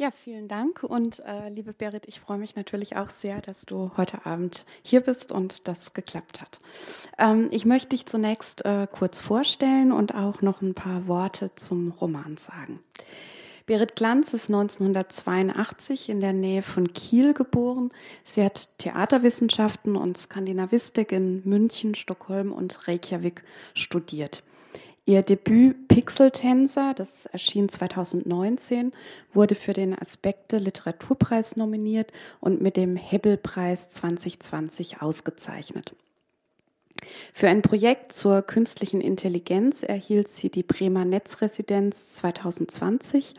Ja, vielen Dank. Und äh, liebe Berit, ich freue mich natürlich auch sehr, dass du heute Abend hier bist und das geklappt hat. Ähm, ich möchte dich zunächst äh, kurz vorstellen und auch noch ein paar Worte zum Roman sagen. Berit Glanz ist 1982 in der Nähe von Kiel geboren. Sie hat Theaterwissenschaften und Skandinavistik in München, Stockholm und Reykjavik studiert. Ihr Debüt Pixeltänzer, das erschien 2019, wurde für den Aspekte Literaturpreis nominiert und mit dem Hebbelpreis 2020 ausgezeichnet. Für ein Projekt zur künstlichen Intelligenz erhielt sie die Bremer Netzresidenz 2020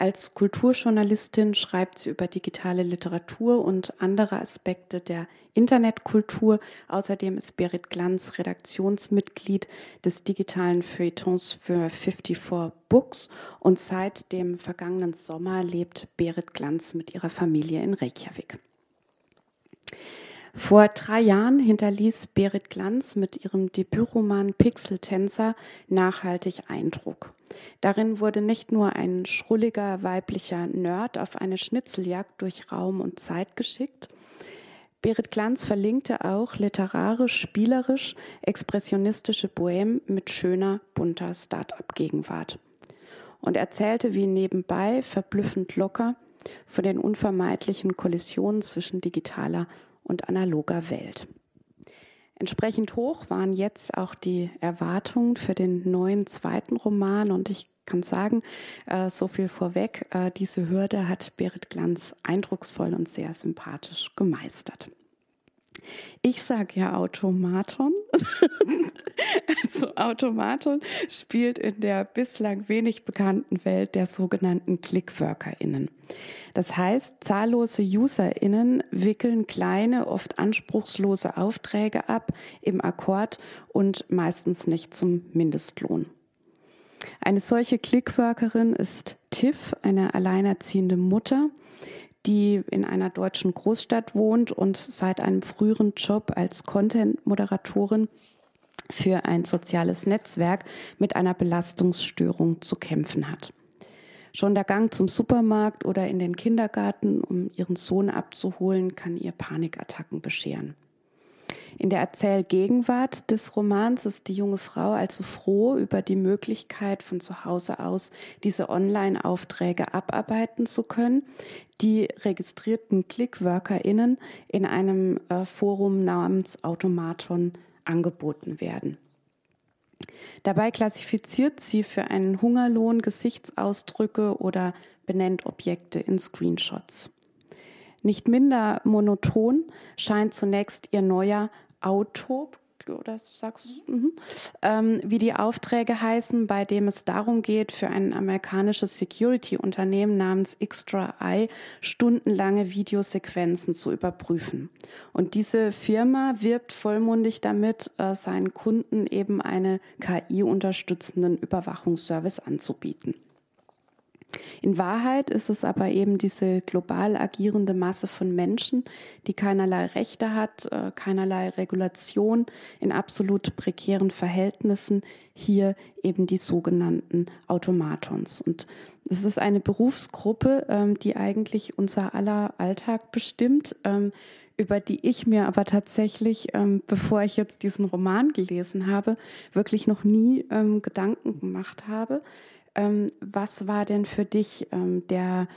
als Kulturjournalistin schreibt sie über digitale Literatur und andere Aspekte der Internetkultur. Außerdem ist Berit Glanz Redaktionsmitglied des digitalen Feuilletons für 54 Books und seit dem vergangenen Sommer lebt Berit Glanz mit ihrer Familie in Reykjavik. Vor drei Jahren hinterließ Berit Glanz mit ihrem Debütroman Pixeltänzer nachhaltig Eindruck. Darin wurde nicht nur ein schrulliger weiblicher Nerd auf eine Schnitzeljagd durch Raum und Zeit geschickt, Berit Glanz verlinkte auch literarisch, spielerisch, expressionistische Bohème mit schöner, bunter Start-up-Gegenwart. Und erzählte wie nebenbei verblüffend locker von den unvermeidlichen Kollisionen zwischen digitaler und analoger Welt. Entsprechend hoch waren jetzt auch die Erwartungen für den neuen zweiten Roman und ich kann sagen, äh, so viel vorweg, äh, diese Hürde hat Berit Glanz eindrucksvoll und sehr sympathisch gemeistert. Ich sage ja Automaton. also Automaton spielt in der bislang wenig bekannten Welt der sogenannten ClickworkerInnen. Das heißt, zahllose UserInnen wickeln kleine, oft anspruchslose Aufträge ab im Akkord und meistens nicht zum Mindestlohn. Eine solche Clickworkerin ist Tiff, eine alleinerziehende Mutter, die in einer deutschen Großstadt wohnt und seit einem früheren Job als Content-Moderatorin für ein soziales Netzwerk mit einer Belastungsstörung zu kämpfen hat. Schon der Gang zum Supermarkt oder in den Kindergarten, um ihren Sohn abzuholen, kann ihr Panikattacken bescheren. In der Erzählgegenwart des Romans ist die junge Frau also froh über die Möglichkeit, von zu Hause aus diese Online-Aufträge abarbeiten zu können, die registrierten ClickworkerInnen in einem äh, Forum namens Automaton angeboten werden. Dabei klassifiziert sie für einen Hungerlohn Gesichtsausdrücke oder benennt Objekte in Screenshots. Nicht minder monoton scheint zunächst ihr neuer Auto, oder sagst mhm. ähm, wie die Aufträge heißen, bei dem es darum geht, für ein amerikanisches Security-Unternehmen namens Extra Eye stundenlange Videosequenzen zu überprüfen. Und diese Firma wirbt vollmundig damit, äh, seinen Kunden eben eine KI-unterstützenden Überwachungsservice anzubieten. In Wahrheit ist es aber eben diese global agierende Masse von Menschen, die keinerlei Rechte hat, äh, keinerlei Regulation in absolut prekären Verhältnissen, hier eben die sogenannten Automatons. Und es ist eine Berufsgruppe, ähm, die eigentlich unser aller Alltag bestimmt, ähm, über die ich mir aber tatsächlich, ähm, bevor ich jetzt diesen Roman gelesen habe, wirklich noch nie Gedanken gemacht habe ähm, was war denn für dich ähm, der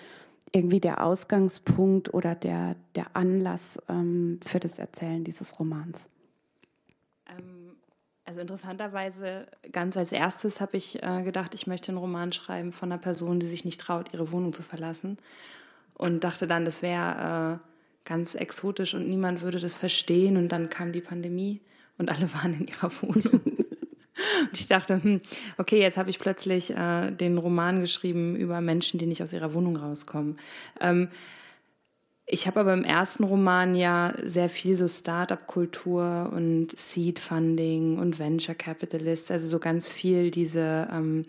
irgendwie der Ausgangspunkt oder der, der Anlass ähm, für das Erzählen dieses Romans? Ähm, also interessanterweise, ganz als erstes habe ich äh, gedacht, ich möchte einen Roman schreiben von einer Person, die sich nicht traut, ihre Wohnung zu verlassen. Und dachte dann, das wäre äh, ganz exotisch und niemand würde das verstehen. Und dann kam die Pandemie und alle waren in ihrer Wohnung. Und ich dachte, hm, okay, jetzt habe ich plötzlich äh, den Roman geschrieben über Menschen, die nicht aus ihrer Wohnung rauskommen. Ähm, ich habe aber im ersten Roman ja sehr viel so Startup-Kultur und Seed-Funding und Venture Capitalists, also so ganz viel diese ähm,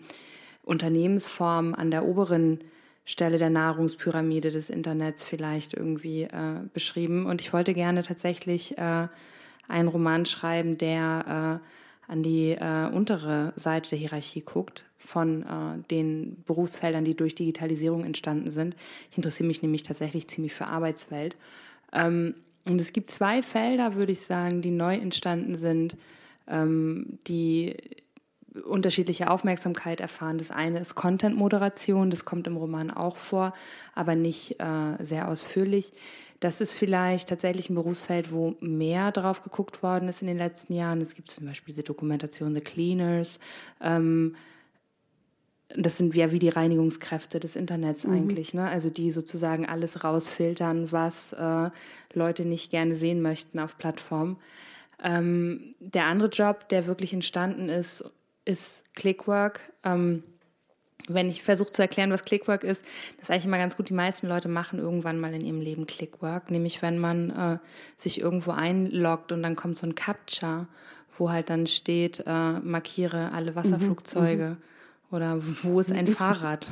Unternehmensform an der oberen Stelle der Nahrungspyramide des Internets vielleicht irgendwie äh, beschrieben. Und ich wollte gerne tatsächlich äh, einen Roman schreiben, der äh, an die äh, untere Seite der Hierarchie guckt von äh, den Berufsfeldern, die durch Digitalisierung entstanden sind. Ich interessiere mich nämlich tatsächlich ziemlich für Arbeitswelt. Ähm, und es gibt zwei Felder, würde ich sagen, die neu entstanden sind, ähm, die unterschiedliche Aufmerksamkeit erfahren. Das eine ist Content-Moderation, das kommt im Roman auch vor, aber nicht äh, sehr ausführlich. Das ist vielleicht tatsächlich ein Berufsfeld, wo mehr drauf geguckt worden ist in den letzten Jahren. Es gibt zum Beispiel diese Dokumentation The Cleaners. Ähm, das sind ja wie die Reinigungskräfte des Internets mhm. eigentlich, ne? Also die sozusagen alles rausfiltern, was äh, Leute nicht gerne sehen möchten auf Plattformen. Ähm, der andere Job, der wirklich entstanden ist, ist Clickwork. Ähm, wenn ich versuche zu erklären, was Clickwork ist, das ist eigentlich immer ganz gut. Die meisten Leute machen irgendwann mal in ihrem Leben Clickwork, nämlich wenn man äh, sich irgendwo einloggt und dann kommt so ein Captcha, wo halt dann steht, äh, markiere alle mhm, Wasserflugzeuge mhm, oder wo ist ein Fahrrad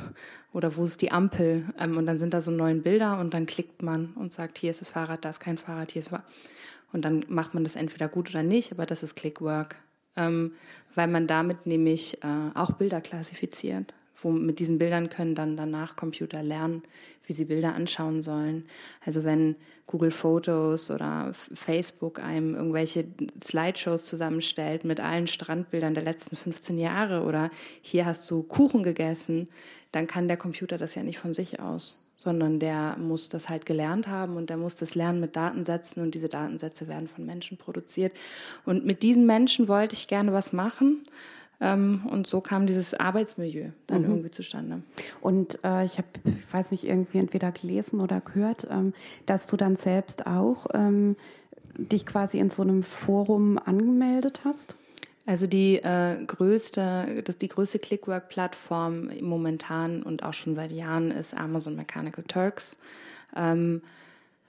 oder wo ist die Ampel ähm, und dann sind da so neun Bilder und dann klickt man und sagt, hier ist das Fahrrad, da ist kein Fahrrad, hier ist und dann macht man das entweder gut oder nicht, aber das ist Clickwork, ähm, weil man damit nämlich äh, auch Bilder klassifiziert wo mit diesen Bildern können dann danach Computer lernen, wie sie Bilder anschauen sollen. Also wenn Google Fotos oder Facebook einem irgendwelche Slideshows zusammenstellt mit allen Strandbildern der letzten 15 Jahre oder hier hast du Kuchen gegessen, dann kann der Computer das ja nicht von sich aus sondern der muss das halt gelernt haben und der muss das lernen mit Datensätzen und diese Datensätze werden von Menschen produziert. Und mit diesen Menschen wollte ich gerne was machen ähm, und so kam dieses Arbeitsmilieu dann mhm. irgendwie zustande. Und äh, ich habe, ich weiß nicht, irgendwie entweder gelesen oder gehört, ähm, dass du dann selbst auch ähm, dich quasi in so einem Forum angemeldet hast. Also die äh, größte, das, die größte Clickwork-Plattform momentan und auch schon seit Jahren ist Amazon Mechanical Turks. Ähm,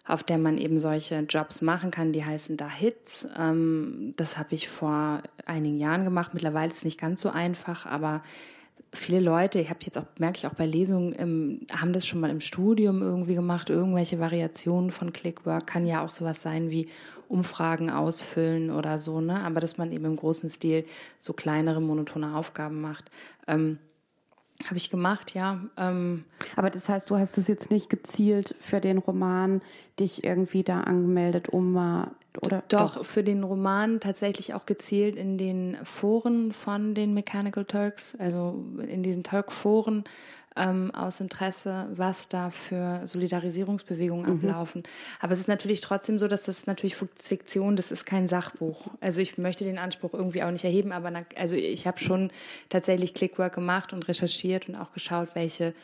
auf der man eben solche Jobs machen kann. Die heißen da Hits. Ähm, das habe ich vor einigen Jahren gemacht. Mittlerweile ist es nicht ganz so einfach, aber viele Leute, ich habe jetzt auch, merke ich auch bei Lesungen, ähm, haben das schon mal im Studium irgendwie gemacht, irgendwelche Variationen von Clickwork. Kann ja auch sowas sein wie Umfragen ausfüllen oder so, ne? Aber dass man eben im großen Stil so kleinere, monotone Aufgaben macht. Ähm, habe ich gemacht, ja. Ähm, Aber das heißt, du hast es jetzt nicht gezielt für den Roman dich irgendwie da angemeldet, um mal oder doch, doch, für den Roman tatsächlich auch gezielt in den Foren von den Mechanical Turks, also in diesen Turk-Foren ähm, aus Interesse, was da für Solidarisierungsbewegungen mhm. ablaufen. Aber es ist natürlich trotzdem so, dass das natürlich Fiktion, das ist kein Sachbuch. Also ich möchte den Anspruch irgendwie auch nicht erheben, aber na, also ich habe schon tatsächlich Clickwork gemacht und recherchiert und auch geschaut, welche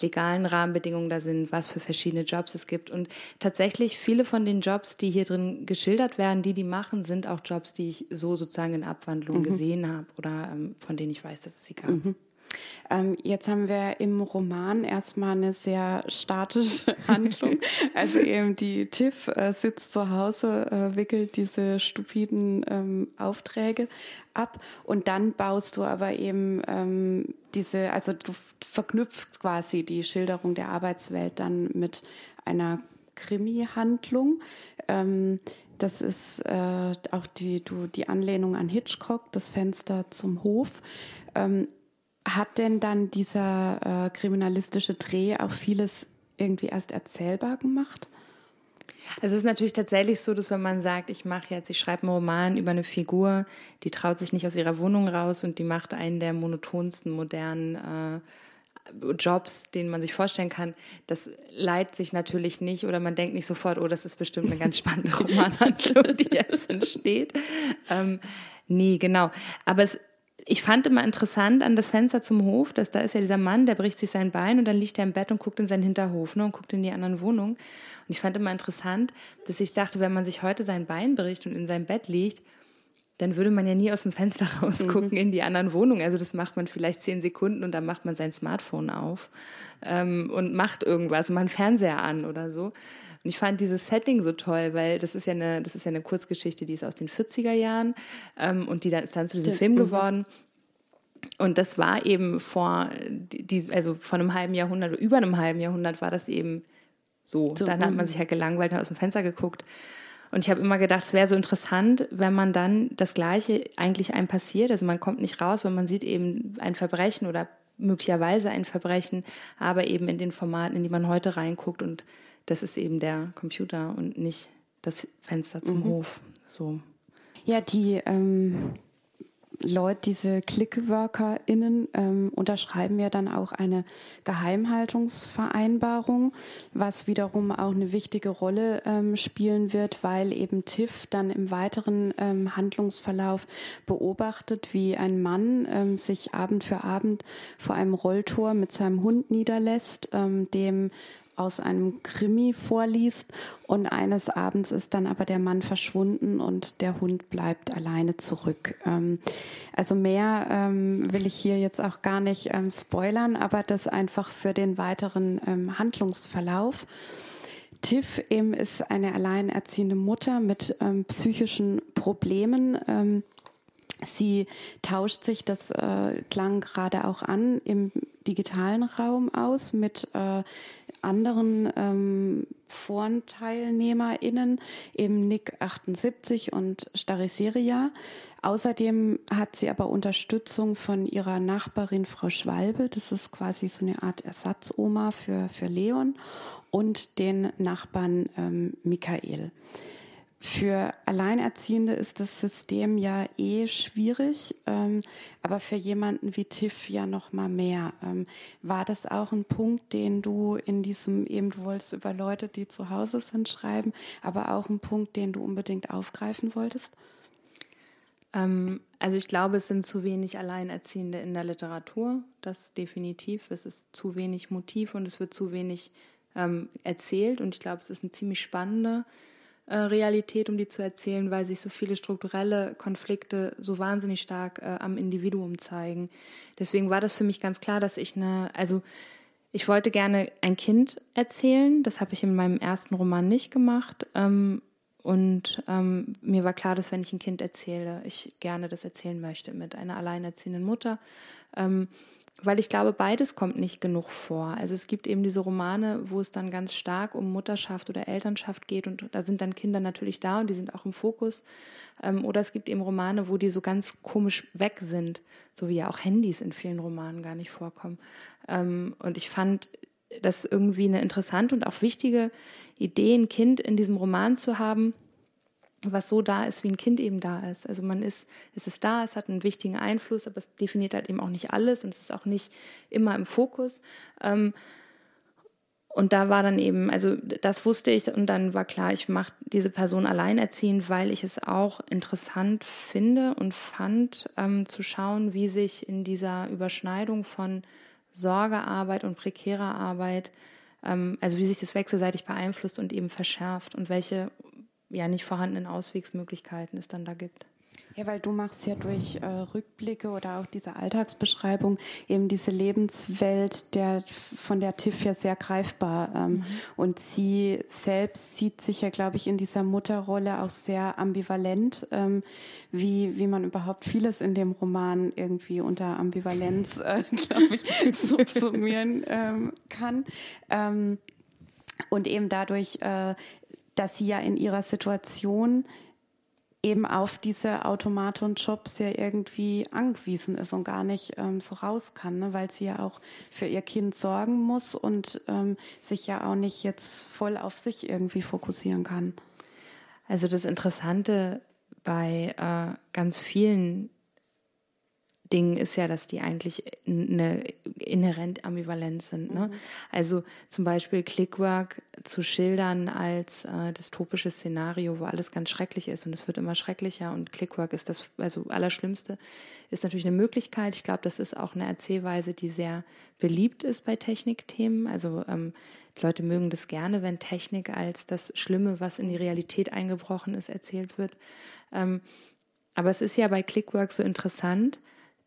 legalen Rahmenbedingungen da sind, was für verschiedene Jobs es gibt. Und tatsächlich viele von den Jobs, die hier drin geschildert werden, die die machen, sind auch Jobs, die ich so sozusagen in Abwandlung mhm. gesehen habe oder ähm, von denen ich weiß, dass es sie gab. Mhm. Ähm, jetzt haben wir im Roman erstmal eine sehr statische Handlung. also eben die Tiff äh, sitzt zu Hause, äh, wickelt diese stupiden ähm, Aufträge ab und dann baust du aber eben ähm, diese, also du verknüpfst quasi die Schilderung der Arbeitswelt dann mit einer Krimi-Handlung. Ähm, das ist äh, auch die, du, die Anlehnung an Hitchcock, das Fenster zum Hof. Ähm, hat denn dann dieser äh, kriminalistische Dreh auch vieles irgendwie erst erzählbar gemacht? Also es ist natürlich tatsächlich so, dass wenn man sagt, ich mache jetzt, ich schreibe einen Roman über eine Figur, die traut sich nicht aus ihrer Wohnung raus und die macht einen der monotonsten modernen äh, Jobs, den man sich vorstellen kann, das leiht sich natürlich nicht oder man denkt nicht sofort, oh, das ist bestimmt eine ganz spannende Romanhandlung, die jetzt entsteht. Ähm, nee, genau. Aber es ich fand immer interessant an das Fenster zum Hof, dass da ist ja dieser Mann, der bricht sich sein Bein und dann liegt er im Bett und guckt in seinen Hinterhof ne, und guckt in die anderen Wohnungen. Und ich fand immer interessant, dass ich dachte, wenn man sich heute sein Bein bricht und in seinem Bett liegt, dann würde man ja nie aus dem Fenster rausgucken mhm. in die anderen Wohnungen. Also das macht man vielleicht zehn Sekunden und dann macht man sein Smartphone auf ähm, und macht irgendwas, macht einen Fernseher an oder so. Und ich fand dieses Setting so toll, weil das ist ja eine, das ist ja eine Kurzgeschichte, die ist aus den 40er Jahren ähm, und die dann, ist dann zu diesem Film mhm. geworden. Und das war eben vor, die, also vor einem halben Jahrhundert oder über einem halben Jahrhundert war das eben so. so dann hat man mhm. sich halt gelangweilt und aus dem Fenster geguckt. Und ich habe immer gedacht, es wäre so interessant, wenn man dann das Gleiche eigentlich einem passiert. Also man kommt nicht raus, weil man sieht eben ein Verbrechen oder möglicherweise ein Verbrechen, aber eben in den Formaten, in die man heute reinguckt. Und das ist eben der Computer und nicht das Fenster zum mhm. Hof. So. Ja, die ähm, Leute, diese ClickworkerInnen ähm, unterschreiben ja dann auch eine Geheimhaltungsvereinbarung, was wiederum auch eine wichtige Rolle ähm, spielen wird, weil eben TIFF dann im weiteren ähm, Handlungsverlauf beobachtet, wie ein Mann ähm, sich Abend für Abend vor einem Rolltor mit seinem Hund niederlässt, ähm, dem aus einem Krimi vorliest und eines Abends ist dann aber der Mann verschwunden und der Hund bleibt alleine zurück. Ähm, also mehr ähm, will ich hier jetzt auch gar nicht ähm, spoilern, aber das einfach für den weiteren ähm, Handlungsverlauf. Tiff eben ist eine alleinerziehende Mutter mit ähm, psychischen Problemen. Ähm, sie tauscht sich, das äh, klang gerade auch an, im digitalen Raum aus mit äh, anderen ähm, Forenteilnehmerinnen, eben Nick 78 und Stariseria. Außerdem hat sie aber Unterstützung von ihrer Nachbarin Frau Schwalbe. Das ist quasi so eine Art Ersatzoma für, für Leon und den Nachbarn ähm, Michael. Für Alleinerziehende ist das System ja eh schwierig, ähm, aber für jemanden wie Tiff ja noch mal mehr. Ähm, war das auch ein Punkt, den du in diesem eben du wolltest über Leute, die zu Hause sind, schreiben, aber auch ein Punkt, den du unbedingt aufgreifen wolltest? Ähm, also ich glaube, es sind zu wenig Alleinerziehende in der Literatur. Das definitiv. Es ist zu wenig Motiv und es wird zu wenig ähm, erzählt. Und ich glaube, es ist eine ziemlich spannende Realität, um die zu erzählen, weil sich so viele strukturelle Konflikte so wahnsinnig stark äh, am Individuum zeigen. Deswegen war das für mich ganz klar, dass ich eine, also ich wollte gerne ein Kind erzählen. Das habe ich in meinem ersten Roman nicht gemacht. Ähm, und ähm, mir war klar, dass wenn ich ein Kind erzähle, ich gerne das erzählen möchte mit einer alleinerziehenden Mutter. Ähm, weil ich glaube, beides kommt nicht genug vor. Also es gibt eben diese Romane, wo es dann ganz stark um Mutterschaft oder Elternschaft geht und da sind dann Kinder natürlich da und die sind auch im Fokus. Ähm, oder es gibt eben Romane, wo die so ganz komisch weg sind, so wie ja auch Handys in vielen Romanen gar nicht vorkommen. Ähm, und ich fand das irgendwie eine interessante und auch wichtige Idee, ein Kind in diesem Roman zu haben, was so da ist, wie ein Kind eben da ist. Also man ist, es ist da, es hat einen wichtigen Einfluss, aber es definiert halt eben auch nicht alles und es ist auch nicht immer im Fokus. Ähm, und da war dann eben, also das wusste ich und dann war klar, ich mache diese Person alleinerziehend, weil ich es auch interessant finde und fand, ähm, zu schauen, wie sich in dieser Überschneidung von Sorgearbeit und prekärer Arbeit, ähm, also wie sich das wechselseitig beeinflusst und eben verschärft und welche ja nicht vorhandenen Auswegsmöglichkeiten es dann da gibt. Ja, weil du machst ja durch äh, Rückblicke oder auch diese Alltagsbeschreibung eben diese Lebenswelt der von der Tiff ja sehr greifbar. Ähm, mhm. Und sie selbst sieht sich ja, glaube ich, in dieser Mutterrolle auch sehr ambivalent, ähm, wie, wie man überhaupt vieles in dem Roman irgendwie unter Ambivalenz, äh, glaube ich, subsumieren ähm, kann. Ähm, und eben dadurch äh, dass sie ja in ihrer Situation eben auf diese Automaton-Jobs ja irgendwie angewiesen ist und gar nicht ähm, so raus kann, ne? weil sie ja auch für ihr Kind sorgen muss und ähm, sich ja auch nicht jetzt voll auf sich irgendwie fokussieren kann. Also das Interessante bei äh, ganz vielen Ding ist ja, dass die eigentlich eine inhärent ambivalent sind. Ne? Mhm. Also zum Beispiel Clickwork zu schildern als äh, dystopisches Szenario, wo alles ganz schrecklich ist und es wird immer schrecklicher und Clickwork ist das also Allerschlimmste, ist natürlich eine Möglichkeit. Ich glaube, das ist auch eine Erzählweise, die sehr beliebt ist bei Technikthemen. Also ähm, Leute mögen das gerne, wenn Technik als das Schlimme, was in die Realität eingebrochen ist, erzählt wird. Ähm, aber es ist ja bei Clickwork so interessant,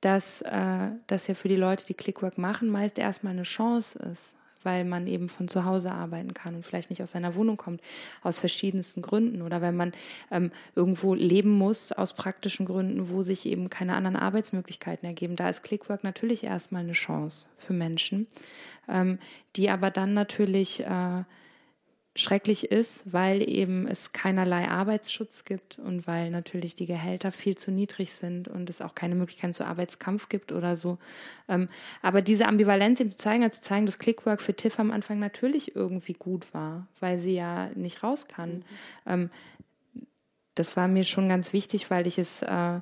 dass äh, das ja für die Leute, die Clickwork machen, meist erstmal eine Chance ist, weil man eben von zu Hause arbeiten kann und vielleicht nicht aus seiner Wohnung kommt, aus verschiedensten Gründen oder wenn man ähm, irgendwo leben muss aus praktischen Gründen, wo sich eben keine anderen Arbeitsmöglichkeiten ergeben. Da ist Clickwork natürlich erstmal eine Chance für Menschen, ähm, die aber dann natürlich äh, schrecklich ist, weil eben es keinerlei Arbeitsschutz gibt und weil natürlich die Gehälter viel zu niedrig sind und es auch keine Möglichkeit zu Arbeitskampf gibt oder so. Ähm, aber diese Ambivalenz eben zu zeigen, also zu zeigen, dass Clickwork für Tiff am Anfang natürlich irgendwie gut war, weil sie ja nicht raus kann. Mhm. Ähm, das war mir schon ganz wichtig, weil ich es, äh,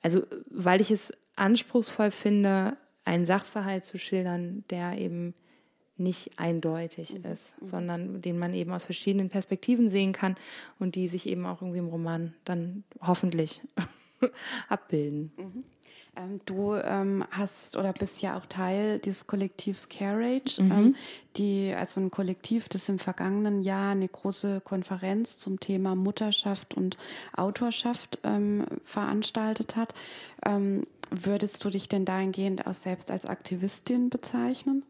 also weil ich es anspruchsvoll finde, einen Sachverhalt zu schildern, der eben nicht eindeutig mhm. ist, mhm. sondern den man eben aus verschiedenen Perspektiven sehen kann und die sich eben auch irgendwie im Roman dann hoffentlich abbilden. Mhm. Ähm, du ähm, hast oder bist ja auch Teil dieses Kollektivs Carriage, mhm. ähm, die also ein Kollektiv, das im vergangenen Jahr eine große Konferenz zum Thema Mutterschaft und Autorschaft ähm, veranstaltet hat. Ähm, würdest du dich denn dahingehend auch selbst als Aktivistin bezeichnen?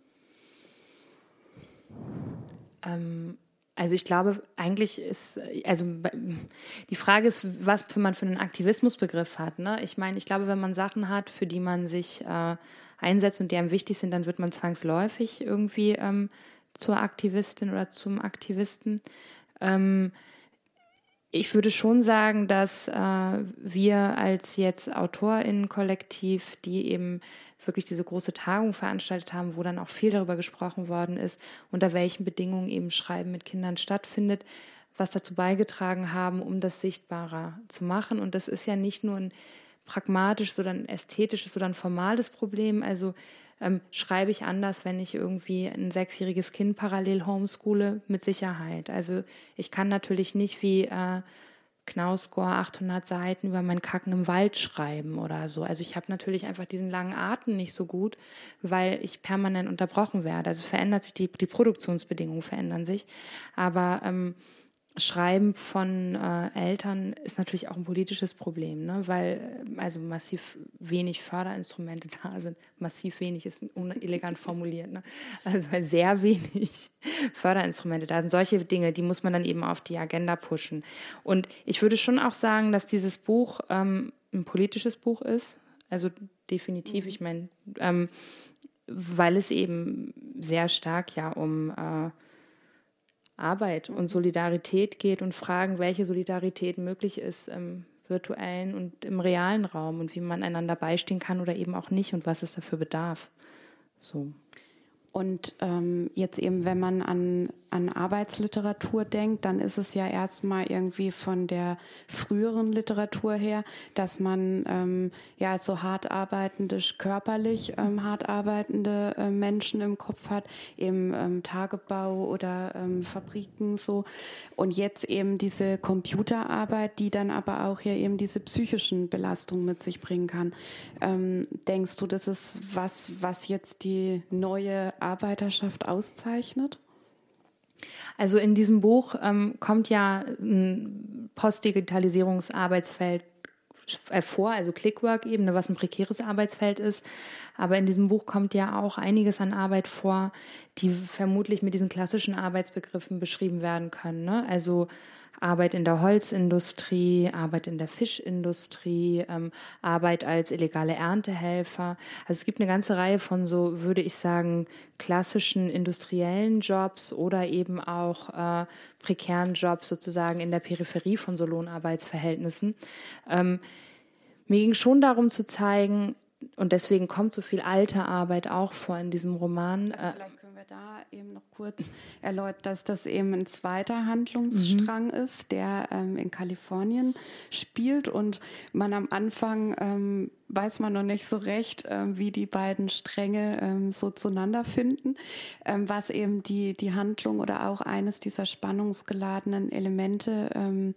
Ähm, also ich glaube, eigentlich ist, also die Frage ist, was für man für einen Aktivismusbegriff hat. Ne? Ich meine, ich glaube, wenn man Sachen hat, für die man sich äh, einsetzt und die einem wichtig sind, dann wird man zwangsläufig irgendwie ähm, zur Aktivistin oder zum Aktivisten. Ähm, ich würde schon sagen, dass äh, wir als jetzt AutorInnen-Kollektiv, die eben wirklich diese große Tagung veranstaltet haben, wo dann auch viel darüber gesprochen worden ist, unter welchen Bedingungen eben Schreiben mit Kindern stattfindet, was dazu beigetragen haben, um das sichtbarer zu machen. Und das ist ja nicht nur ein pragmatisches oder ein ästhetisches oder ein formales Problem. Also ähm, schreibe ich anders, wenn ich irgendwie ein sechsjähriges Kind parallel homeschoole, mit Sicherheit. Also ich kann natürlich nicht wie äh, Knausgor 800 Seiten über mein Kacken im Wald schreiben oder so. Also ich habe natürlich einfach diesen langen Atem nicht so gut, weil ich permanent unterbrochen werde. Also verändert sich die, die Produktionsbedingungen verändern sich. Aber ähm, Schreiben von äh, Eltern ist natürlich auch ein politisches Problem, ne? weil äh, also massiv wenig Förderinstrumente da sind. Massiv wenig ist unelegant formuliert. Ne? Also weil sehr wenig Förderinstrumente da sind. Solche Dinge, die muss man dann eben auf die Agenda pushen. Und ich würde schon auch sagen, dass dieses Buch ähm, ein politisches Buch ist. Also definitiv, mhm. ich meine, ähm, weil es eben sehr stark ja um äh, Arbeit und Solidarität geht und fragen, welche Solidarität möglich ist im virtuellen und im realen Raum und wie man einander beistehen kann oder eben auch nicht und was es dafür bedarf. So. Und ähm, jetzt eben, wenn man an, an Arbeitsliteratur denkt, dann ist es ja erstmal irgendwie von der früheren Literatur her, dass man ähm, ja so hart arbeitende, körperlich ähm, hart arbeitende äh, Menschen im Kopf hat, eben ähm, Tagebau oder ähm, Fabriken so. Und jetzt eben diese Computerarbeit, die dann aber auch ja eben diese psychischen Belastungen mit sich bringen kann. Ähm, denkst du, das ist was, was jetzt die neue Arbeiterschaft auszeichnet? Also in diesem Buch ähm, kommt ja ein Postdigitalisierungsarbeitsfeld vor, also Clickwork-Ebene, was ein prekäres Arbeitsfeld ist. Aber in diesem Buch kommt ja auch einiges an Arbeit vor, die vermutlich mit diesen klassischen Arbeitsbegriffen beschrieben werden können. Ne? Also Arbeit in der Holzindustrie, Arbeit in der Fischindustrie, ähm, Arbeit als illegale Erntehelfer. Also es gibt eine ganze Reihe von so, würde ich sagen, klassischen industriellen Jobs oder eben auch äh, prekären Jobs sozusagen in der Peripherie von so Lohnarbeitsverhältnissen. Ähm, mir ging schon darum zu zeigen, und deswegen kommt so viel alte Arbeit auch vor in diesem Roman. Also vielleicht können wir da eben noch kurz erläutern, dass das eben ein zweiter Handlungsstrang mhm. ist, der ähm, in Kalifornien spielt und man am Anfang ähm, weiß man noch nicht so recht, ähm, wie die beiden Stränge ähm, so zueinander finden, ähm, was eben die, die Handlung oder auch eines dieser spannungsgeladenen Elemente ähm,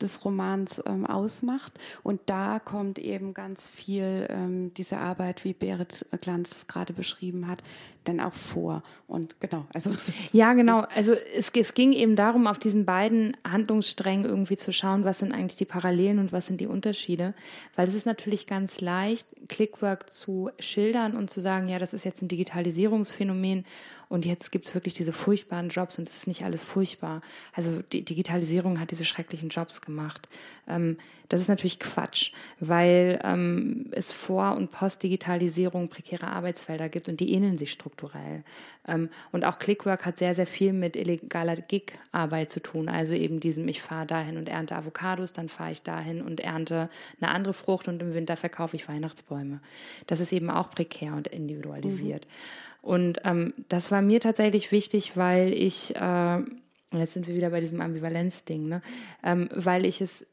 des Romans ähm, ausmacht. Und da kommt eben ganz viel ähm, diese Arbeit, wie Berit Glanz gerade beschrieben hat, dann auch vor. Und genau, also. Ja, genau. Also es, es ging eben darum, auf diesen beiden Handlungssträngen irgendwie zu schauen, was sind eigentlich die Parallelen und was sind die Unterschiede. Weil es ist natürlich ganz leicht, Clickwork zu schildern und zu sagen, ja, das ist jetzt ein Digitalisierungsphänomen und jetzt gibt es wirklich diese furchtbaren Jobs und es ist nicht alles furchtbar. Also die Digitalisierung hat diese schrecklichen Jobs gemacht. Ähm, das ist natürlich Quatsch, weil ähm, es Vor- und Post-Digitalisierung prekäre Arbeitsfelder gibt und die ähneln sich strukturell strukturell. Ähm, und auch Clickwork hat sehr, sehr viel mit illegaler Gig-Arbeit zu tun. Also eben diesem, ich fahre dahin und ernte Avocados, dann fahre ich dahin und ernte eine andere Frucht und im Winter verkaufe ich Weihnachtsbäume. Das ist eben auch prekär und individualisiert. Mhm. Und ähm, das war mir tatsächlich wichtig, weil ich, äh, jetzt sind wir wieder bei diesem Ambivalenz-Ding, ne? Ähm, weil ich es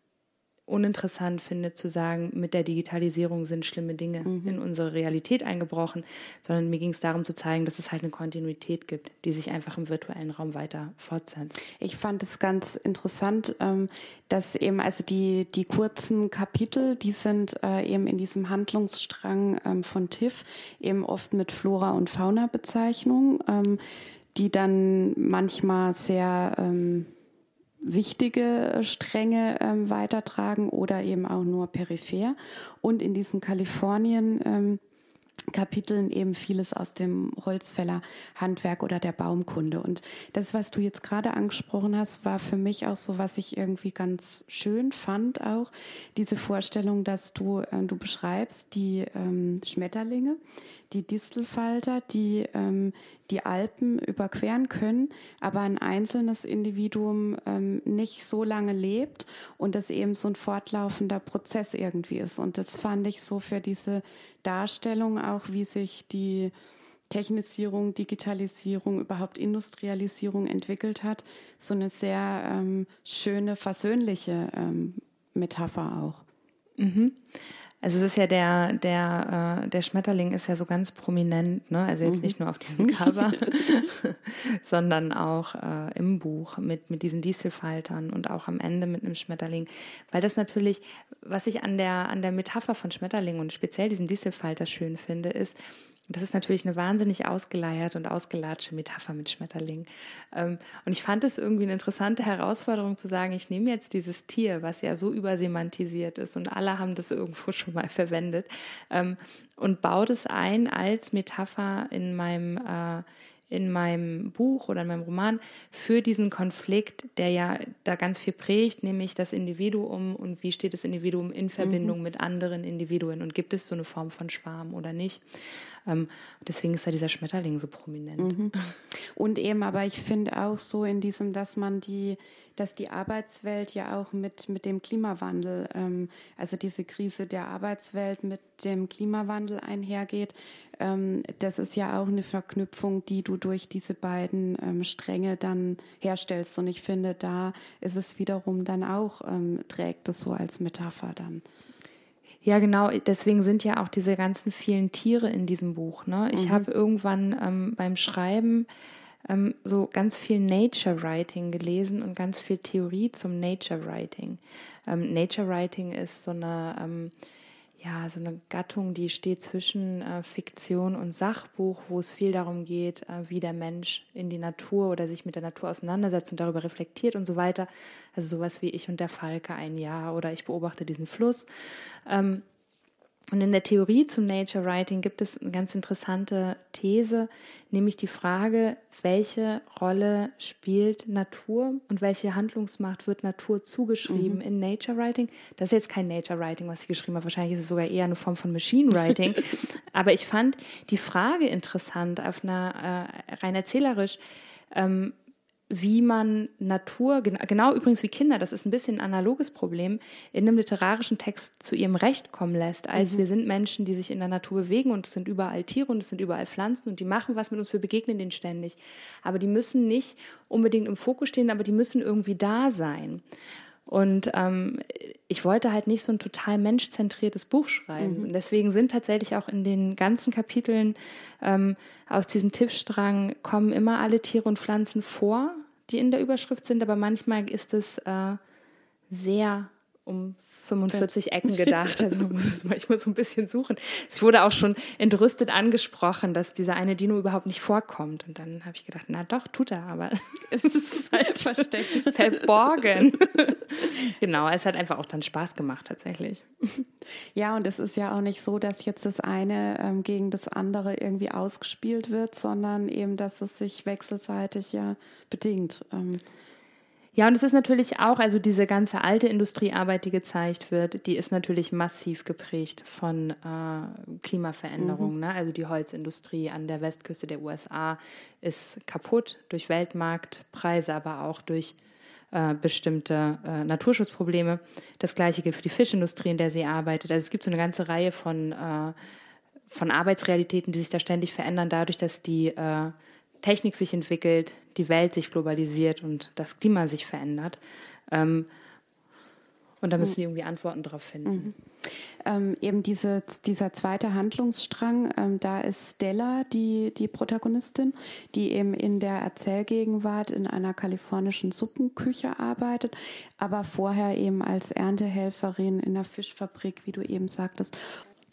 uninteressant finde zu sagen, mit der Digitalisierung sind schlimme Dinge mhm. in unsere Realität eingebrochen, sondern mir ging es darum zu zeigen, dass es halt eine Kontinuität gibt, die sich einfach im virtuellen Raum weiter fortsetzt. Ich fand es ganz interessant, ähm, dass eben also die, die kurzen Kapitel, die sind äh, eben in diesem Handlungsstrang ähm, von TIFF eben oft mit Flora- und Fauna-Bezeichnungen, ähm, die dann manchmal sehr wichtige Stränge ähm, weitertragen oder eben auch nur peripher. Und in diesen Kalifornien ähm, Kapiteln eben vieles aus dem Holzfällerhandwerk oder der Baumkunde. Und das, was du jetzt gerade angesprochen hast, war für mich auch so, was ich irgendwie ganz schön fand, auch diese Vorstellung, dass du, äh, du beschreibst die ähm, Schmetterlinge, die Distelfalter, die ähm, die Alpen überqueren können, aber ein einzelnes Individuum ähm, nicht so lange lebt und das eben so ein fortlaufender Prozess irgendwie ist. Und das fand ich so für diese Darstellung auch, wie sich die Technisierung, Digitalisierung, überhaupt Industrialisierung entwickelt hat, so eine sehr ähm, schöne, versöhnliche ähm, Metapher auch. Mhm. Also es ist ja der, der, äh, der Schmetterling ist ja so ganz prominent, ne? Also jetzt mhm. nicht nur auf diesem Cover, sondern auch äh, im Buch mit, mit diesen Dieselfaltern und auch am Ende mit einem Schmetterling. Weil das natürlich, was ich an der, an der Metapher von Schmetterling und speziell diesem Dieselfalter schön finde, ist, das ist natürlich eine wahnsinnig ausgeleierte und ausgelatschte Metapher mit Schmetterling. Ähm, und ich fand es irgendwie eine interessante Herausforderung zu sagen, ich nehme jetzt dieses Tier, was ja so übersemantisiert ist und alle haben das irgendwo schon mal verwendet, ähm, und baue das ein als Metapher in meinem äh, in meinem Buch oder in meinem Roman für diesen Konflikt, der ja da ganz viel prägt, nämlich das Individuum und wie steht das Individuum in Verbindung mhm. mit anderen Individuen und gibt es so eine Form von Schwarm oder nicht. Ähm, deswegen ist da dieser Schmetterling so prominent. Mhm. Und eben, aber ich finde auch so in diesem, dass man die, dass die Arbeitswelt ja auch mit, mit dem Klimawandel, ähm, also diese Krise der Arbeitswelt mit dem Klimawandel einhergeht. Ähm, das ist ja auch eine Verknüpfung, die du durch diese beiden ähm, Stränge dann herstellst. Und ich finde, da ist es wiederum dann auch, ähm, trägt es so als Metapher dann. Ja, genau. Deswegen sind ja auch diese ganzen vielen Tiere in diesem Buch. Ne? Ich mhm. habe irgendwann ähm, beim Schreiben ähm, so ganz viel Nature Writing gelesen und ganz viel Theorie zum Nature Writing. Ähm, Nature Writing ist so eine ähm, ja, so eine Gattung, die steht zwischen äh, Fiktion und Sachbuch, wo es viel darum geht, äh, wie der Mensch in die Natur oder sich mit der Natur auseinandersetzt und darüber reflektiert und so weiter. Also sowas wie Ich und der Falke ein Jahr oder ich beobachte diesen Fluss. Ähm, und in der Theorie zum Nature Writing gibt es eine ganz interessante These, nämlich die Frage, welche Rolle spielt Natur und welche Handlungsmacht wird Natur zugeschrieben mhm. in Nature Writing. Das ist jetzt kein Nature Writing, was ich geschrieben habe. Wahrscheinlich ist es sogar eher eine Form von Machine Writing. Aber ich fand die Frage interessant, auf einer äh, rein erzählerisch. Ähm, wie man Natur, genau übrigens wie Kinder, das ist ein bisschen ein analoges Problem, in einem literarischen Text zu ihrem Recht kommen lässt. Als mhm. wir sind Menschen, die sich in der Natur bewegen und es sind überall Tiere und es sind überall Pflanzen und die machen was mit uns, wir begegnen denen ständig. Aber die müssen nicht unbedingt im Fokus stehen, aber die müssen irgendwie da sein. Und ähm, ich wollte halt nicht so ein total menschzentriertes Buch schreiben. Mhm. Und deswegen sind tatsächlich auch in den ganzen Kapiteln ähm, aus diesem Tippstrang kommen immer alle Tiere und Pflanzen vor, die in der Überschrift sind, aber manchmal ist es äh, sehr um 45 Ecken gedacht. Also man muss es manchmal so ein bisschen suchen. Es wurde auch schon entrüstet angesprochen, dass dieser eine Dino überhaupt nicht vorkommt. Und dann habe ich gedacht, na doch, tut er, aber es ist halt versteckt. Verborgen. genau, es hat einfach auch dann Spaß gemacht tatsächlich. Ja, und es ist ja auch nicht so, dass jetzt das eine ähm, gegen das andere irgendwie ausgespielt wird, sondern eben, dass es sich wechselseitig ja bedingt. Ähm. Ja, und es ist natürlich auch, also diese ganze alte Industriearbeit, die gezeigt wird, die ist natürlich massiv geprägt von äh, Klimaveränderungen. Mhm. Ne? Also die Holzindustrie an der Westküste der USA ist kaputt durch Weltmarktpreise, aber auch durch äh, bestimmte äh, Naturschutzprobleme. Das gleiche gilt für die Fischindustrie, in der sie arbeitet. Also es gibt so eine ganze Reihe von, äh, von Arbeitsrealitäten, die sich da ständig verändern, dadurch, dass die äh, Technik sich entwickelt, die Welt sich globalisiert und das Klima sich verändert. Ähm, und da müssen die irgendwie Antworten drauf finden. Mhm. Ähm, eben diese, dieser zweite Handlungsstrang, ähm, da ist Stella die, die Protagonistin, die eben in der Erzählgegenwart in einer kalifornischen Suppenküche arbeitet, aber vorher eben als Erntehelferin in der Fischfabrik, wie du eben sagtest.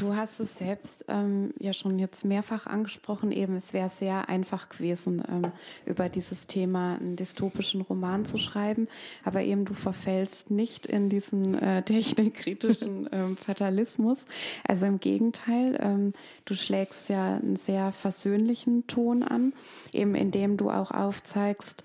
Du hast es selbst ähm, ja schon jetzt mehrfach angesprochen, eben es wäre sehr einfach gewesen, ähm, über dieses Thema einen dystopischen Roman zu schreiben, aber eben du verfällst nicht in diesen äh, technikkritischen ähm, Fatalismus. Also im Gegenteil, ähm, du schlägst ja einen sehr versöhnlichen Ton an, eben indem du auch aufzeigst,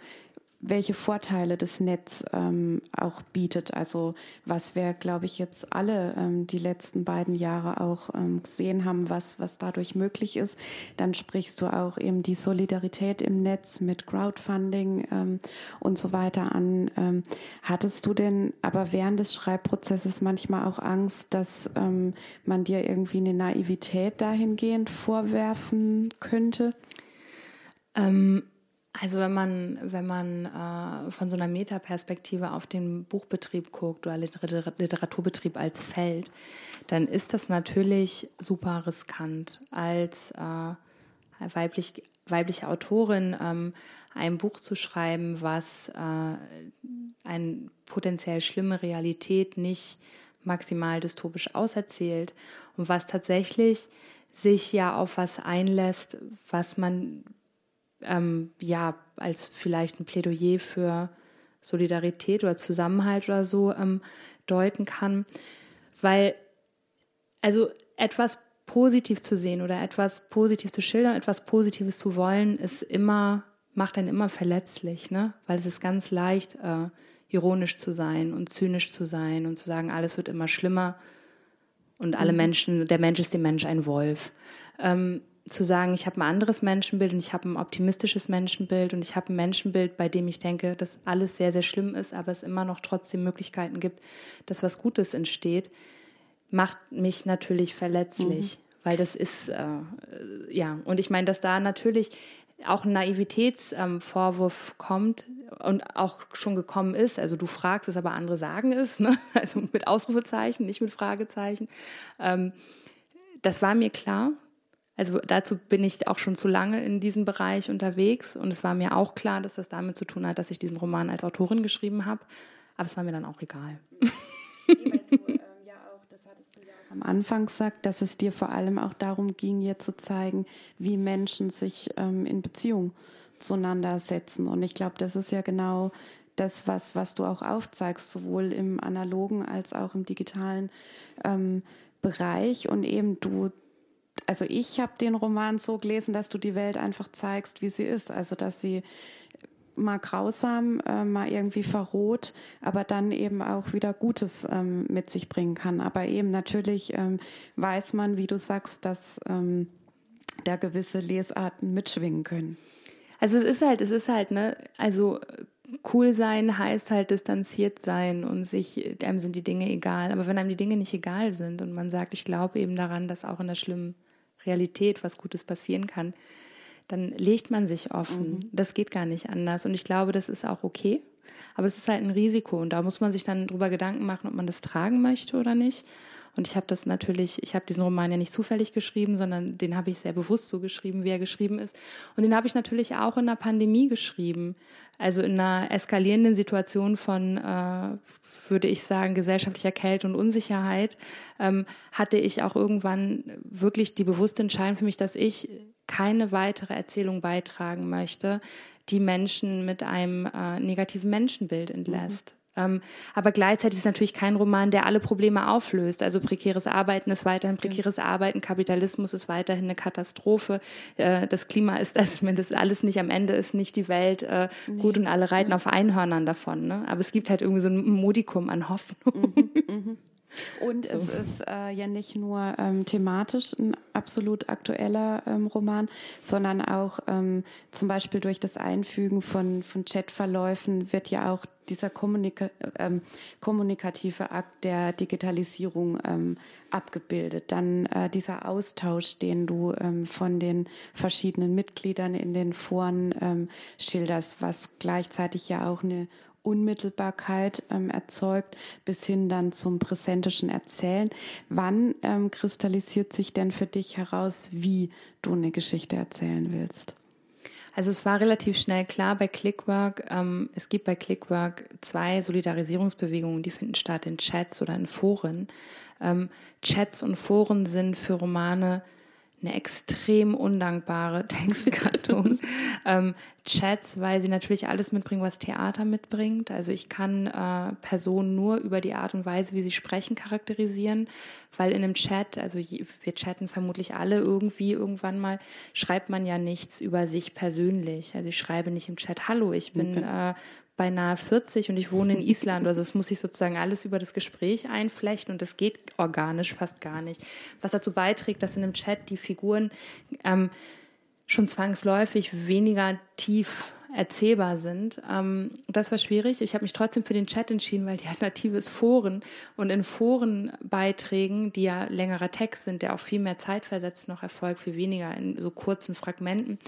welche Vorteile das Netz ähm, auch bietet. Also was wir, glaube ich, jetzt alle ähm, die letzten beiden Jahre auch ähm, gesehen haben, was, was dadurch möglich ist. Dann sprichst du auch eben die Solidarität im Netz mit Crowdfunding ähm, und so weiter an. Ähm, hattest du denn aber während des Schreibprozesses manchmal auch Angst, dass ähm, man dir irgendwie eine Naivität dahingehend vorwerfen könnte? Ähm also wenn man, wenn man äh, von so einer Metaperspektive auf den Buchbetrieb guckt oder Literaturbetrieb als Feld, dann ist das natürlich super riskant, als äh, weiblich, weibliche Autorin ähm, ein Buch zu schreiben, was äh, eine potenziell schlimme Realität nicht maximal dystopisch auserzählt und was tatsächlich sich ja auf was einlässt, was man ähm, ja, als vielleicht ein Plädoyer für Solidarität oder Zusammenhalt oder so ähm, deuten kann. Weil, also etwas positiv zu sehen oder etwas positiv zu schildern, etwas Positives zu wollen, ist immer, macht einen immer verletzlich, ne? Weil es ist ganz leicht, äh, ironisch zu sein und zynisch zu sein und zu sagen, alles wird immer schlimmer und alle mhm. Menschen, der Mensch ist dem Mensch ein Wolf. Ähm, zu sagen, ich habe ein anderes Menschenbild und ich habe ein optimistisches Menschenbild und ich habe ein Menschenbild, bei dem ich denke, dass alles sehr, sehr schlimm ist, aber es immer noch trotzdem Möglichkeiten gibt, dass was Gutes entsteht, macht mich natürlich verletzlich, mhm. weil das ist, äh, ja, und ich meine, dass da natürlich auch ein Naivitätsvorwurf ähm, kommt und auch schon gekommen ist. Also du fragst es, aber andere sagen es, ne? also mit Ausrufezeichen, nicht mit Fragezeichen. Ähm, das war mir klar, also dazu bin ich auch schon zu lange in diesem Bereich unterwegs und es war mir auch klar, dass das damit zu tun hat, dass ich diesen Roman als Autorin geschrieben habe. Aber es war mir dann auch egal. Am Anfang gesagt, dass es dir vor allem auch darum ging, hier zu zeigen, wie Menschen sich ähm, in Beziehung zueinander setzen. Und ich glaube, das ist ja genau das, was, was du auch aufzeigst, sowohl im analogen als auch im digitalen ähm, Bereich. Und eben du also ich habe den Roman so gelesen, dass du die Welt einfach zeigst, wie sie ist. Also dass sie mal grausam, äh, mal irgendwie verroht, aber dann eben auch wieder Gutes ähm, mit sich bringen kann. Aber eben natürlich ähm, weiß man, wie du sagst, dass ähm, da gewisse Lesarten mitschwingen können. Also es ist halt, es ist halt, ne, also cool sein heißt halt distanziert sein und sich, einem sind die Dinge egal. Aber wenn einem die Dinge nicht egal sind und man sagt, ich glaube eben daran, dass auch in der schlimmen Realität was Gutes passieren kann, dann legt man sich offen. Mhm. Das geht gar nicht anders. Und ich glaube, das ist auch okay. Aber es ist halt ein Risiko und da muss man sich dann drüber Gedanken machen, ob man das tragen möchte oder nicht. Und ich habe das natürlich, ich habe diesen Roman ja nicht zufällig geschrieben, sondern den habe ich sehr bewusst so geschrieben, wie er geschrieben ist. Und den habe ich natürlich auch in der Pandemie geschrieben. Also in einer eskalierenden Situation von äh, würde ich sagen, gesellschaftlicher Kälte und Unsicherheit, ähm, hatte ich auch irgendwann wirklich die bewusste Entscheidung für mich, dass ich keine weitere Erzählung beitragen möchte, die Menschen mit einem äh, negativen Menschenbild entlässt. Mhm. Ähm, aber gleichzeitig ist es natürlich kein Roman, der alle Probleme auflöst. Also prekäres Arbeiten ist weiterhin prekäres Arbeiten, Kapitalismus ist weiterhin eine Katastrophe, äh, das Klima ist das, das alles nicht, am Ende ist nicht die Welt äh, nee. gut und alle reiten ja. auf Einhörnern davon. Ne? Aber es gibt halt irgendwie so ein Modikum an Hoffnung. Mhm, mh. Und so. es ist äh, ja nicht nur ähm, thematisch ein absolut aktueller ähm, Roman, sondern auch ähm, zum Beispiel durch das Einfügen von, von Chatverläufen wird ja auch dieser kommunika ähm, kommunikative Akt der Digitalisierung ähm, abgebildet. Dann äh, dieser Austausch, den du ähm, von den verschiedenen Mitgliedern in den Foren schilderst, was gleichzeitig ja auch eine Unmittelbarkeit ähm, erzeugt, bis hin dann zum präsentischen Erzählen. Wann ähm, kristallisiert sich denn für dich heraus, wie du eine Geschichte erzählen willst? Also es war relativ schnell klar bei Clickwork, ähm, es gibt bei Clickwork zwei Solidarisierungsbewegungen, die finden statt in Chats oder in Foren. Ähm, Chats und Foren sind für Romane eine extrem undankbare Textgattung. ähm, Chats, weil sie natürlich alles mitbringen, was Theater mitbringt. Also ich kann äh, Personen nur über die Art und Weise, wie sie sprechen, charakterisieren, weil in einem Chat, also wir chatten vermutlich alle irgendwie irgendwann mal, schreibt man ja nichts über sich persönlich. Also ich schreibe nicht im Chat, hallo, ich bin äh, beinahe 40 und ich wohne in Island. Also es muss sich sozusagen alles über das Gespräch einflechten und das geht organisch fast gar nicht. Was dazu beiträgt, dass in einem Chat die Figuren ähm, schon zwangsläufig weniger tief erzählbar sind. Ähm, das war schwierig. Ich habe mich trotzdem für den Chat entschieden, weil die Alternative ist Foren. Und in Forenbeiträgen, die ja längerer Text sind, der auch viel mehr zeitversetzt noch erfolgt, viel weniger in so kurzen Fragmenten,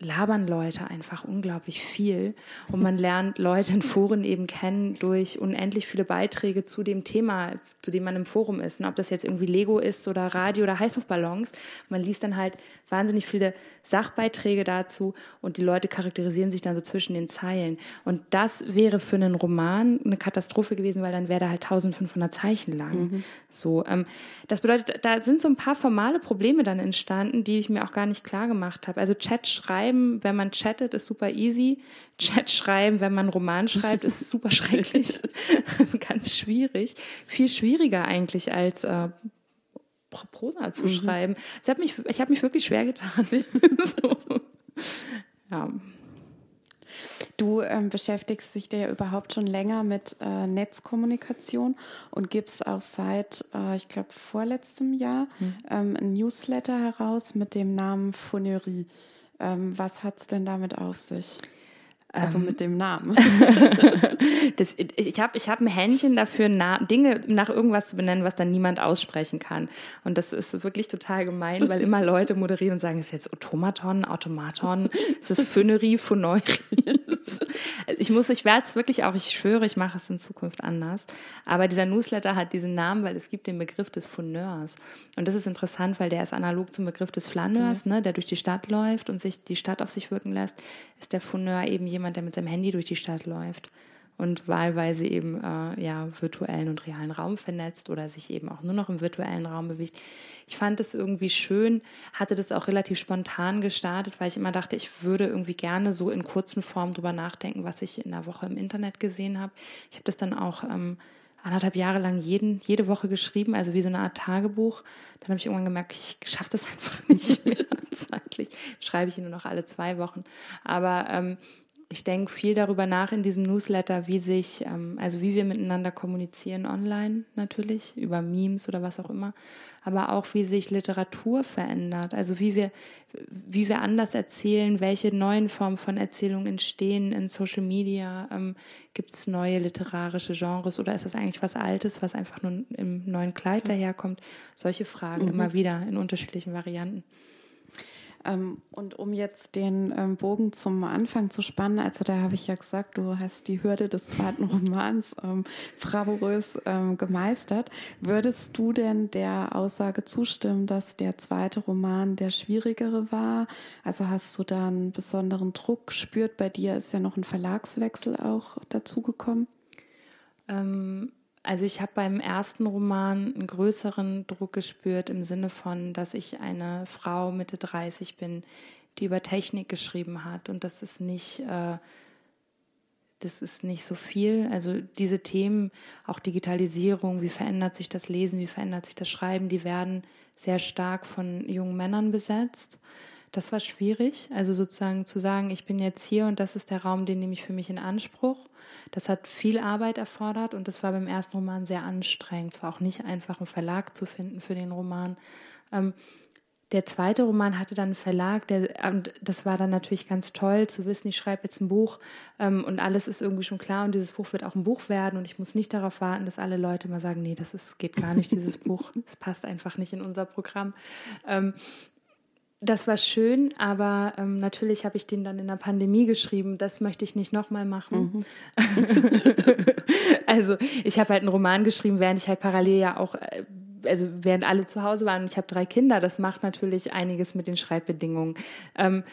labern Leute einfach unglaublich viel und man lernt Leute in Foren eben kennen durch unendlich viele Beiträge zu dem Thema, zu dem man im Forum ist. Und ob das jetzt irgendwie Lego ist oder Radio oder Heißluftballons, man liest dann halt wahnsinnig viele Sachbeiträge dazu und die Leute charakterisieren sich dann so zwischen den Zeilen. Und das wäre für einen Roman eine Katastrophe gewesen, weil dann wäre er halt 1500 Zeichen lang. Mhm. So, ähm, das bedeutet, da sind so ein paar formale Probleme dann entstanden, die ich mir auch gar nicht klar gemacht habe. Also Chat schreiben, wenn man chattet, ist super easy. Chat schreiben, wenn man einen Roman schreibt, ist super schrecklich. also ganz schwierig. Viel schwieriger eigentlich als äh, Prosa zu mhm. schreiben. Ich habe mich, hab mich wirklich schwer getan. so. Ja. Du ähm, beschäftigst dich ja überhaupt schon länger mit äh, Netzkommunikation und gibst auch seit, äh, ich glaube, vorletztem Jahr mhm. ähm, ein Newsletter heraus mit dem Namen Fonerie. Ähm, was hat es denn damit auf sich? Also ähm, mit dem Namen. das, ich habe ich hab ein Händchen dafür, na, Dinge nach irgendwas zu benennen, was dann niemand aussprechen kann. Und das ist wirklich total gemein, weil immer Leute moderieren und sagen, ist jetzt Automaton, Automaton, ist es Phönerie, Phoneurie. also ich muss, ich werde es wirklich auch, ich schwöre, ich mache es in Zukunft anders. Aber dieser Newsletter hat diesen Namen, weil es gibt den Begriff des Flaneurs. Und das ist interessant, weil der ist analog zum Begriff des Flaneurs, mhm. ne, der durch die Stadt läuft und sich die Stadt auf sich wirken lässt, ist der Flaneur eben jemand, jemand, der mit seinem Handy durch die Stadt läuft und wahlweise eben äh, ja, virtuellen und realen Raum vernetzt oder sich eben auch nur noch im virtuellen Raum bewegt. Ich fand es irgendwie schön, hatte das auch relativ spontan gestartet, weil ich immer dachte, ich würde irgendwie gerne so in kurzen Formen drüber nachdenken, was ich in der Woche im Internet gesehen habe. Ich habe das dann auch ähm, anderthalb Jahre lang jeden, jede Woche geschrieben, also wie so eine Art Tagebuch. Dann habe ich irgendwann gemerkt, ich schaffe das einfach nicht mehr zeitlich. Schreibe ich nur noch alle zwei Wochen. Aber ähm, ich denke viel darüber nach in diesem Newsletter, wie sich, ähm, also wie wir miteinander kommunizieren online natürlich, über Memes oder was auch immer, aber auch wie sich Literatur verändert, also wie wir, wie wir anders erzählen, welche neuen Formen von Erzählung entstehen in Social Media, ähm, gibt es neue literarische Genres oder ist das eigentlich was Altes, was einfach nur im neuen Kleid daherkommt? Solche Fragen mhm. immer wieder in unterschiedlichen Varianten. Ähm, und um jetzt den ähm, Bogen zum Anfang zu spannen, also da habe ich ja gesagt, du hast die Hürde des zweiten Romans ähm, bravourös ähm, gemeistert. Würdest du denn der Aussage zustimmen, dass der zweite Roman der schwierigere war? Also hast du da einen besonderen Druck gespürt? Bei dir ist ja noch ein Verlagswechsel auch dazugekommen. Ähm, also ich habe beim ersten Roman einen größeren Druck gespürt im Sinne von, dass ich eine Frau Mitte 30 bin, die über Technik geschrieben hat und das ist nicht äh, das ist nicht so viel. Also diese Themen, auch Digitalisierung, wie verändert sich das Lesen, wie verändert sich das Schreiben, die werden sehr stark von jungen Männern besetzt. Das war schwierig, also sozusagen zu sagen, ich bin jetzt hier und das ist der Raum, den nehme ich für mich in Anspruch. Das hat viel Arbeit erfordert und das war beim ersten Roman sehr anstrengend. Es war auch nicht einfach, einen Verlag zu finden für den Roman. Ähm, der zweite Roman hatte dann einen Verlag, der, und das war dann natürlich ganz toll zu wissen, ich schreibe jetzt ein Buch ähm, und alles ist irgendwie schon klar und dieses Buch wird auch ein Buch werden und ich muss nicht darauf warten, dass alle Leute mal sagen, nee, das ist, geht gar nicht, dieses Buch, es passt einfach nicht in unser Programm. Ähm, das war schön, aber ähm, natürlich habe ich den dann in der Pandemie geschrieben. Das möchte ich nicht nochmal machen. Mhm. also ich habe halt einen Roman geschrieben, während ich halt parallel ja auch, äh, also während alle zu Hause waren und ich habe drei Kinder. Das macht natürlich einiges mit den Schreibbedingungen. Ähm,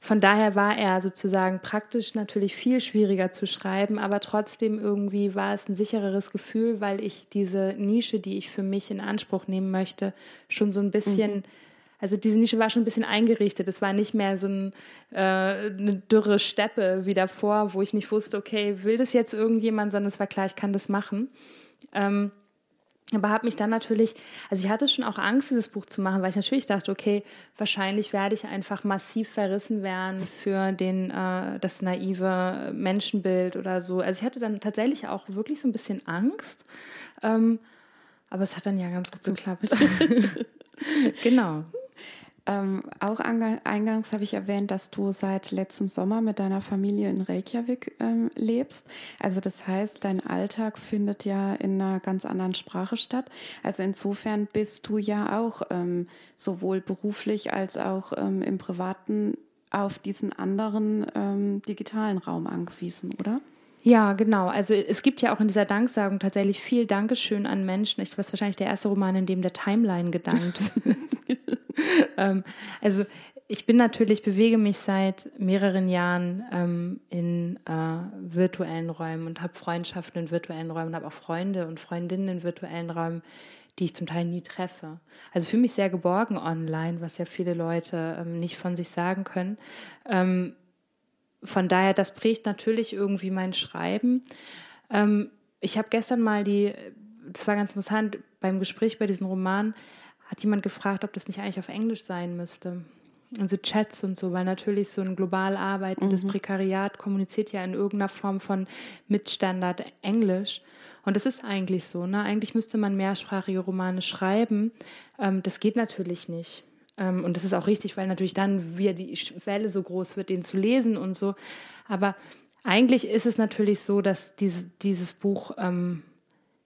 von daher war er sozusagen praktisch natürlich viel schwieriger zu schreiben, aber trotzdem irgendwie war es ein sichereres Gefühl, weil ich diese Nische, die ich für mich in Anspruch nehmen möchte, schon so ein bisschen... Mhm also diese Nische war schon ein bisschen eingerichtet. Es war nicht mehr so ein, äh, eine dürre Steppe wie davor, wo ich nicht wusste, okay, will das jetzt irgendjemand, sondern es war klar, ich kann das machen. Ähm, aber habe mich dann natürlich, also ich hatte schon auch Angst, dieses Buch zu machen, weil ich natürlich dachte, okay, wahrscheinlich werde ich einfach massiv verrissen werden für den, äh, das naive Menschenbild oder so. Also ich hatte dann tatsächlich auch wirklich so ein bisschen Angst. Ähm, aber es hat dann ja ganz gut geklappt. genau. Ähm, auch eingangs habe ich erwähnt, dass du seit letztem Sommer mit deiner Familie in Reykjavik ähm, lebst. Also das heißt, dein Alltag findet ja in einer ganz anderen Sprache statt. Also insofern bist du ja auch ähm, sowohl beruflich als auch ähm, im privaten auf diesen anderen ähm, digitalen Raum angewiesen, oder? Ja, genau. Also es gibt ja auch in dieser Danksagung tatsächlich viel Dankeschön an Menschen. Ich weiß wahrscheinlich der erste Roman, in dem der Timeline gedankt wird. ähm, also ich bin natürlich, bewege mich seit mehreren Jahren ähm, in äh, virtuellen Räumen und habe Freundschaften in virtuellen Räumen und habe auch Freunde und Freundinnen in virtuellen Räumen, die ich zum Teil nie treffe. Also fühle mich sehr geborgen online, was ja viele Leute ähm, nicht von sich sagen können. Ähm, von daher, das prägt natürlich irgendwie mein Schreiben. Ähm, ich habe gestern mal die, das war ganz interessant, beim Gespräch bei diesem Roman hat jemand gefragt, ob das nicht eigentlich auf Englisch sein müsste. Also Chats und so, weil natürlich so ein global arbeitendes mhm. Prekariat kommuniziert ja in irgendeiner Form von Mitstandard Englisch. Und das ist eigentlich so. Ne? Eigentlich müsste man mehrsprachige Romane schreiben. Ähm, das geht natürlich nicht. Ähm, und das ist auch richtig, weil natürlich dann wieder die Schwelle so groß wird, den zu lesen und so. Aber eigentlich ist es natürlich so, dass dieses, dieses Buch ähm,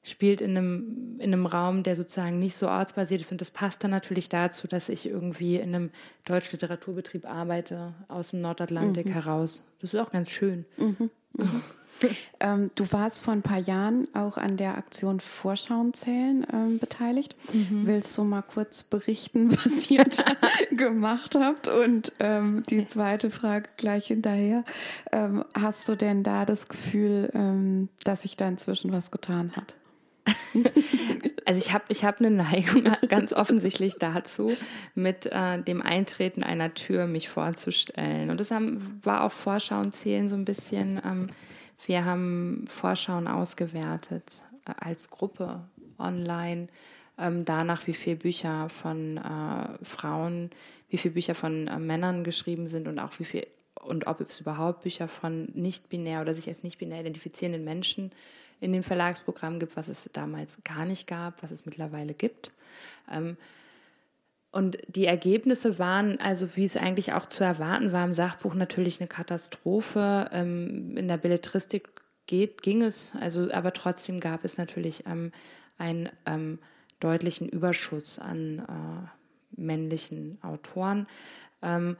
spielt in einem, in einem Raum, der sozusagen nicht so ortsbasiert ist. Und das passt dann natürlich dazu, dass ich irgendwie in einem deutschen Literaturbetrieb arbeite, aus dem Nordatlantik mhm. heraus. Das ist auch ganz schön. Mhm. Mhm. Ähm, du warst vor ein paar Jahren auch an der Aktion Vorschauen zählen ähm, beteiligt. Mhm. Willst du mal kurz berichten, was ihr da gemacht habt? Und ähm, die zweite Frage gleich hinterher. Ähm, hast du denn da das Gefühl, ähm, dass sich da inzwischen was getan hat? Also ich habe ich hab eine Neigung ganz offensichtlich dazu, mit äh, dem Eintreten einer Tür mich vorzustellen. Und das haben, war auch Vorschauen zählen so ein bisschen. Ähm, wir haben Vorschauen ausgewertet äh, als Gruppe online, ähm, danach, wie viele Bücher von äh, Frauen, wie viele Bücher von äh, Männern geschrieben sind und auch wie viel und ob es überhaupt Bücher von nicht-binär oder sich als nicht-binär identifizierenden Menschen in dem Verlagsprogramm gibt, was es damals gar nicht gab, was es mittlerweile gibt. Ähm, und die Ergebnisse waren, also wie es eigentlich auch zu erwarten war, im Sachbuch natürlich eine Katastrophe. Ähm, in der Belletristik geht, ging es, also, aber trotzdem gab es natürlich ähm, einen ähm, deutlichen Überschuss an äh, männlichen Autoren. Ähm,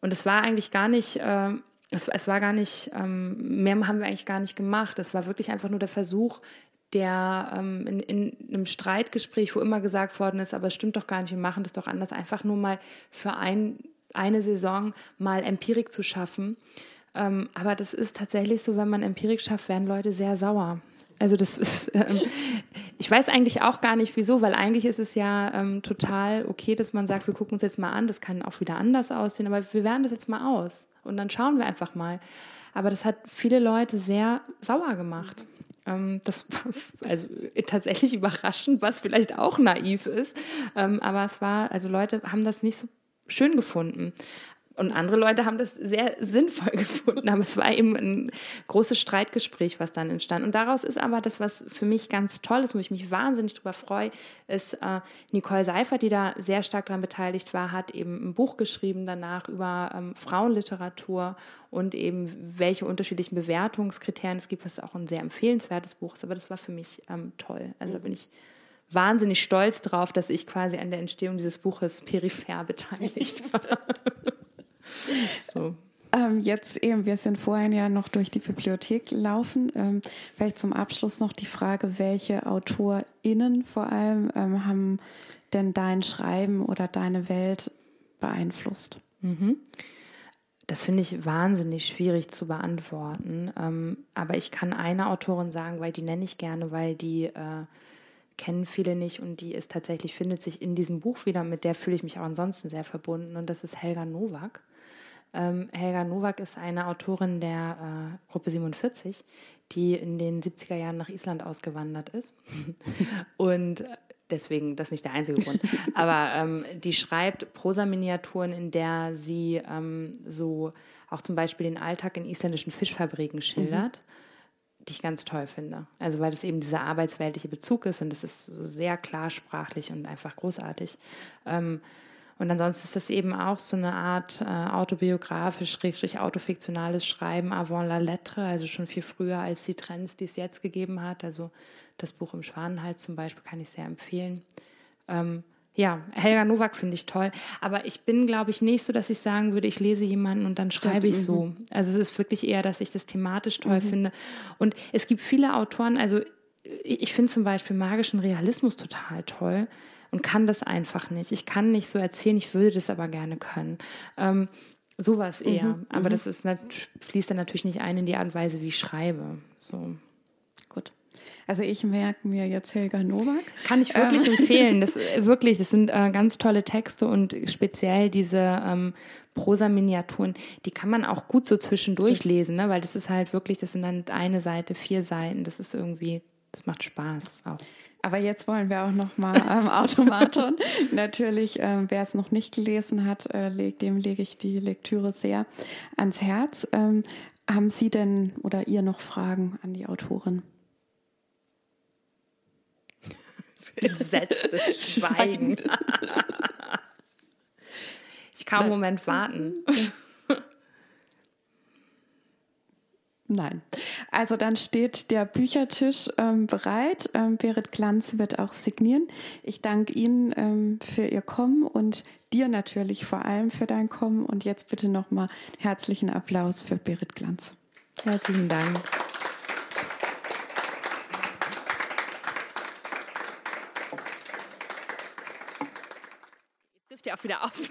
und es war eigentlich gar nicht, äh, es, es, war gar nicht, ähm, mehr haben wir eigentlich gar nicht gemacht. Es war wirklich einfach nur der Versuch, der ähm, in, in, einem Streitgespräch, wo immer gesagt worden ist, aber es stimmt doch gar nicht, wir machen das doch anders, einfach nur mal für ein, eine Saison mal Empirik zu schaffen. Ähm, aber das ist tatsächlich so, wenn man Empirik schafft, werden Leute sehr sauer. Also das ist, ähm, ich weiß eigentlich auch gar nicht wieso, weil eigentlich ist es ja ähm, total okay, dass man sagt, wir gucken uns jetzt mal an, das kann auch wieder anders aussehen, aber wir werden das jetzt mal aus und dann schauen wir einfach mal. Aber das hat viele Leute sehr sauer gemacht. Ähm, das war also tatsächlich überraschend, was vielleicht auch naiv ist. Ähm, aber es war, also Leute haben das nicht so schön gefunden. Und andere Leute haben das sehr sinnvoll gefunden, aber es war eben ein großes Streitgespräch, was dann entstand. Und daraus ist aber das, was für mich ganz toll ist, wo ich mich wahnsinnig drüber freue, ist äh, Nicole Seifert, die da sehr stark daran beteiligt war, hat eben ein Buch geschrieben danach über ähm, Frauenliteratur und eben welche unterschiedlichen Bewertungskriterien es gibt, was auch ein sehr empfehlenswertes Buch ist. Aber das war für mich ähm, toll. Also da bin ich wahnsinnig stolz drauf, dass ich quasi an der Entstehung dieses Buches peripher beteiligt war. So. Ähm, jetzt eben, wir sind vorhin ja noch durch die Bibliothek laufen. Ähm, vielleicht zum Abschluss noch die Frage, welche AutorInnen vor allem ähm, haben denn dein Schreiben oder deine Welt beeinflusst? Mhm. Das finde ich wahnsinnig schwierig zu beantworten. Ähm, aber ich kann eine Autorin sagen, weil die nenne ich gerne, weil die äh, kennen viele nicht und die ist tatsächlich, findet sich in diesem Buch wieder, mit der fühle ich mich auch ansonsten sehr verbunden und das ist Helga Nowak. Ähm, Helga Nowak ist eine Autorin der äh, Gruppe 47, die in den 70er Jahren nach Island ausgewandert ist. und deswegen, das ist nicht der einzige Grund. Aber ähm, die schreibt Prosa-Miniaturen, in der sie ähm, so auch zum Beispiel den Alltag in isländischen Fischfabriken schildert. Mhm die ich ganz toll finde. Also weil das eben dieser arbeitsweltliche Bezug ist und es ist sehr klarsprachlich und einfach großartig. Ähm, und ansonsten ist das eben auch so eine Art äh, autobiografisch, richtig autofiktionales Schreiben avant la lettre, also schon viel früher als die Trends, die es jetzt gegeben hat. Also das Buch im Schwanenhals zum Beispiel kann ich sehr empfehlen. Ähm, ja, Helga Nowak finde ich toll. Aber ich bin, glaube ich, nicht so, dass ich sagen würde, ich lese jemanden und dann schreibe ich so. Mhm. Also es ist wirklich eher, dass ich das thematisch toll mhm. finde. Und es gibt viele Autoren, also ich finde zum Beispiel magischen Realismus total toll und kann das einfach nicht. Ich kann nicht so erzählen, ich würde das aber gerne können. Ähm, sowas eher. Mhm, aber mhm. das ist, fließt dann natürlich nicht ein in die Art und Weise, wie ich schreibe. So. Gut. Also ich merke mir jetzt Helga Nowak. Kann ich wirklich ähm. empfehlen. Das äh, wirklich, das sind äh, ganz tolle Texte und speziell diese ähm, Prosa-Miniaturen, die kann man auch gut so zwischendurch lesen, ne? weil das ist halt wirklich, das sind dann eine Seite, vier Seiten. Das ist irgendwie, das macht Spaß auch. Aber jetzt wollen wir auch noch mal ähm, Automaton. Natürlich, ähm, wer es noch nicht gelesen hat, äh, leg, dem lege ich die Lektüre sehr ans Herz. Ähm, haben Sie denn oder ihr noch Fragen an die Autorin? Entsetztes Schweigen. ich kann einen Moment warten. Nein. Also dann steht der Büchertisch ähm, bereit. Ähm, Berit Glanz wird auch signieren. Ich danke Ihnen ähm, für Ihr Kommen und dir natürlich vor allem für dein Kommen. Und jetzt bitte nochmal herzlichen Applaus für Berit Glanz. Herzlichen Dank. Jetzt dürft ihr auch wieder auf.